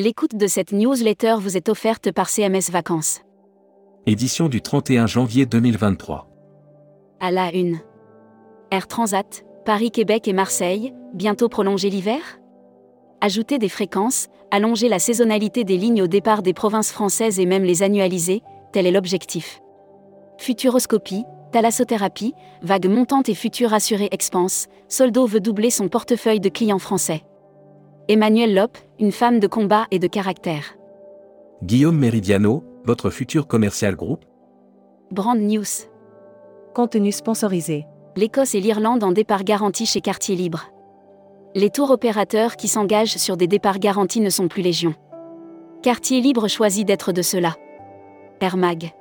L'écoute de cette newsletter vous est offerte par CMS Vacances. Édition du 31 janvier 2023. À la une. Air Transat, Paris, Québec et Marseille, bientôt prolonger l'hiver? Ajouter des fréquences, allonger la saisonnalité des lignes au départ des provinces françaises et même les annualiser, tel est l'objectif. Futuroscopie, thalassothérapie, vague montante et future assurée expanse, Soldo veut doubler son portefeuille de clients français. Emmanuel Lop, une femme de combat et de caractère. Guillaume Meridiano, votre futur commercial groupe Brand News. Contenu sponsorisé. L'Écosse et l'Irlande en départ garanti chez Quartier Libre. Les tours opérateurs qui s'engagent sur des départs garantis ne sont plus légion. Quartier Libre choisit d'être de cela. Air Mag.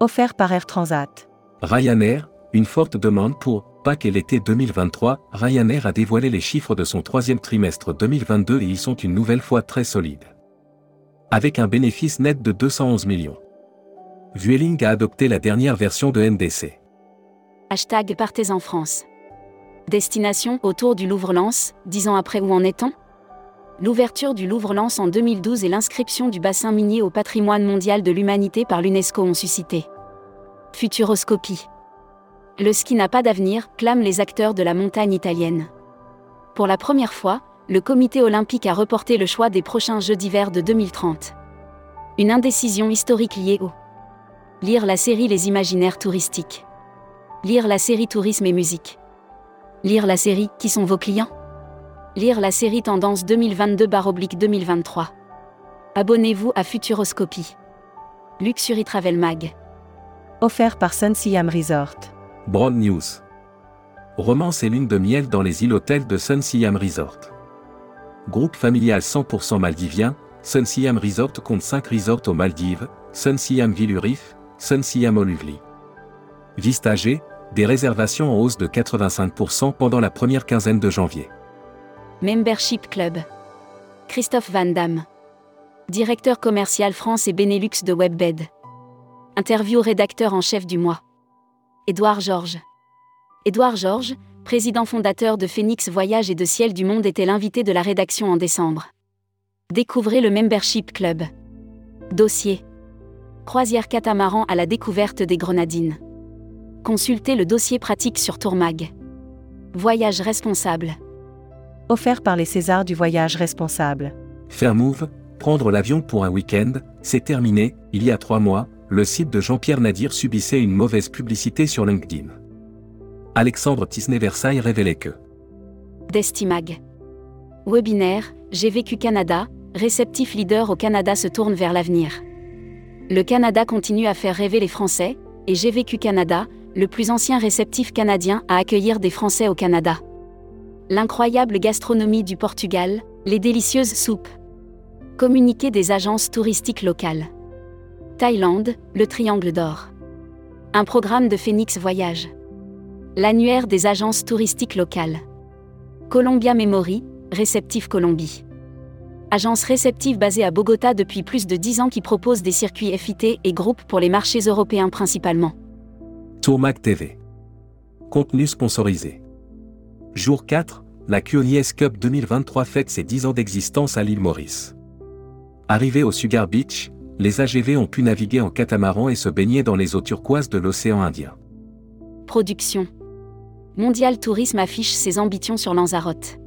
Offert par Air Transat. Ryanair, une forte demande pour Et l'été 2023. Ryanair a dévoilé les chiffres de son troisième trimestre 2022 et ils sont une nouvelle fois très solides. Avec un bénéfice net de 211 millions. Vueling a adopté la dernière version de NDC. Hashtag Partez en France. Destination autour du Louvre-Lens, dix ans après où en est-on? L'ouverture du Louvre-Lens en 2012 et l'inscription du bassin minier au patrimoine mondial de l'humanité par l'UNESCO ont suscité. Futuroscopie. Le ski n'a pas d'avenir, clament les acteurs de la montagne italienne. Pour la première fois, le comité olympique a reporté le choix des prochains Jeux d'hiver de 2030. Une indécision historique liée au Lire la série Les imaginaires touristiques. Lire la série Tourisme et musique. Lire la série Qui sont vos clients? Lire la série Tendance 2022-2023. Abonnez-vous à Futuroscopie. Luxury Travel Mag. Offert par Sun Siam Resort. Broad News. Romance et lune de miel dans les îles hôtels de Sun Siam Resort. Groupe familial 100% maldivien, Sun Siam Resort compte 5 resorts aux Maldives, Sun Siam Villurif, Sun Siam Oluvli. Vistagé, des réservations en hausse de 85% pendant la première quinzaine de janvier. Membership Club. Christophe Van Damme. Directeur commercial France et Benelux de Webbed. Interview rédacteur en chef du mois. Édouard Georges. Édouard Georges, président fondateur de Phoenix Voyage et de Ciel du Monde, était l'invité de la rédaction en décembre. Découvrez le Membership Club. Dossier. Croisière catamaran à la découverte des Grenadines. Consultez le dossier pratique sur Tourmag. Voyage responsable. Offert par les Césars du voyage responsable. Fairmove, prendre l'avion pour un week-end, c'est terminé, il y a trois mois, le site de Jean-Pierre Nadir subissait une mauvaise publicité sur LinkedIn. Alexandre Tisney-Versailles révélait que Destimag. Webinaire, J'ai vécu Canada, réceptif leader au Canada se tourne vers l'avenir. Le Canada continue à faire rêver les Français, et J'ai vécu Canada, le plus ancien réceptif canadien à accueillir des Français au Canada. L'incroyable gastronomie du Portugal, les délicieuses soupes. Communiquer des agences touristiques locales. Thaïlande, le Triangle d'Or. Un programme de Phoenix Voyage. L'annuaire des agences touristiques locales. Columbia Memory, réceptif Colombie. Agence réceptive basée à Bogota depuis plus de 10 ans qui propose des circuits FIT et groupes pour les marchés européens principalement. Tourmac TV. Contenu sponsorisé. Jour 4, la QNIS Cup 2023 fête ses 10 ans d'existence à l'île Maurice. Arrivés au Sugar Beach, les AGV ont pu naviguer en catamaran et se baigner dans les eaux turquoises de l'océan Indien. Production. Mondial Tourisme affiche ses ambitions sur Lanzarote.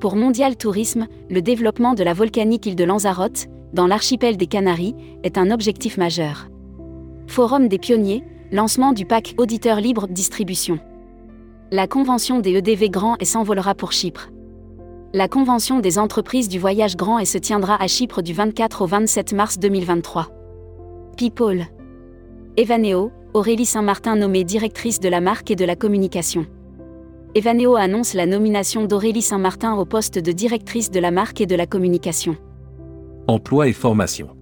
Pour Mondial Tourisme, le développement de la volcanique île de Lanzarote, dans l'archipel des Canaries, est un objectif majeur. Forum des pionniers, lancement du pack Auditeur Libre Distribution. La convention des EDV Grand et s'envolera pour Chypre. La convention des entreprises du voyage grand et se tiendra à Chypre du 24 au 27 mars 2023. People. Evaneo, Aurélie Saint-Martin nommée directrice de la marque et de la communication. Evaneo annonce la nomination d'Aurélie Saint-Martin au poste de directrice de la marque et de la communication. Emploi et formation.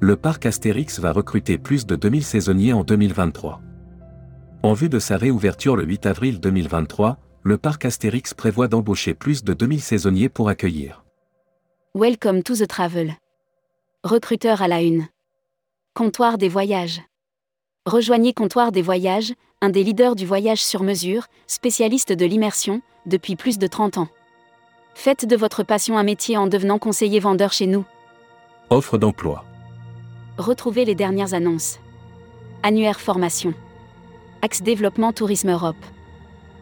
Le parc Astérix va recruter plus de 2000 saisonniers en 2023. En vue de sa réouverture le 8 avril 2023, le parc Astérix prévoit d'embaucher plus de 2000 saisonniers pour accueillir. Welcome to the travel. Recruteur à la une. Comptoir des voyages. Rejoignez Comptoir des voyages, un des leaders du voyage sur mesure, spécialiste de l'immersion, depuis plus de 30 ans. Faites de votre passion un métier en devenant conseiller vendeur chez nous. Offre d'emploi. Retrouvez les dernières annonces. Annuaire formation. Axe développement Tourisme Europe.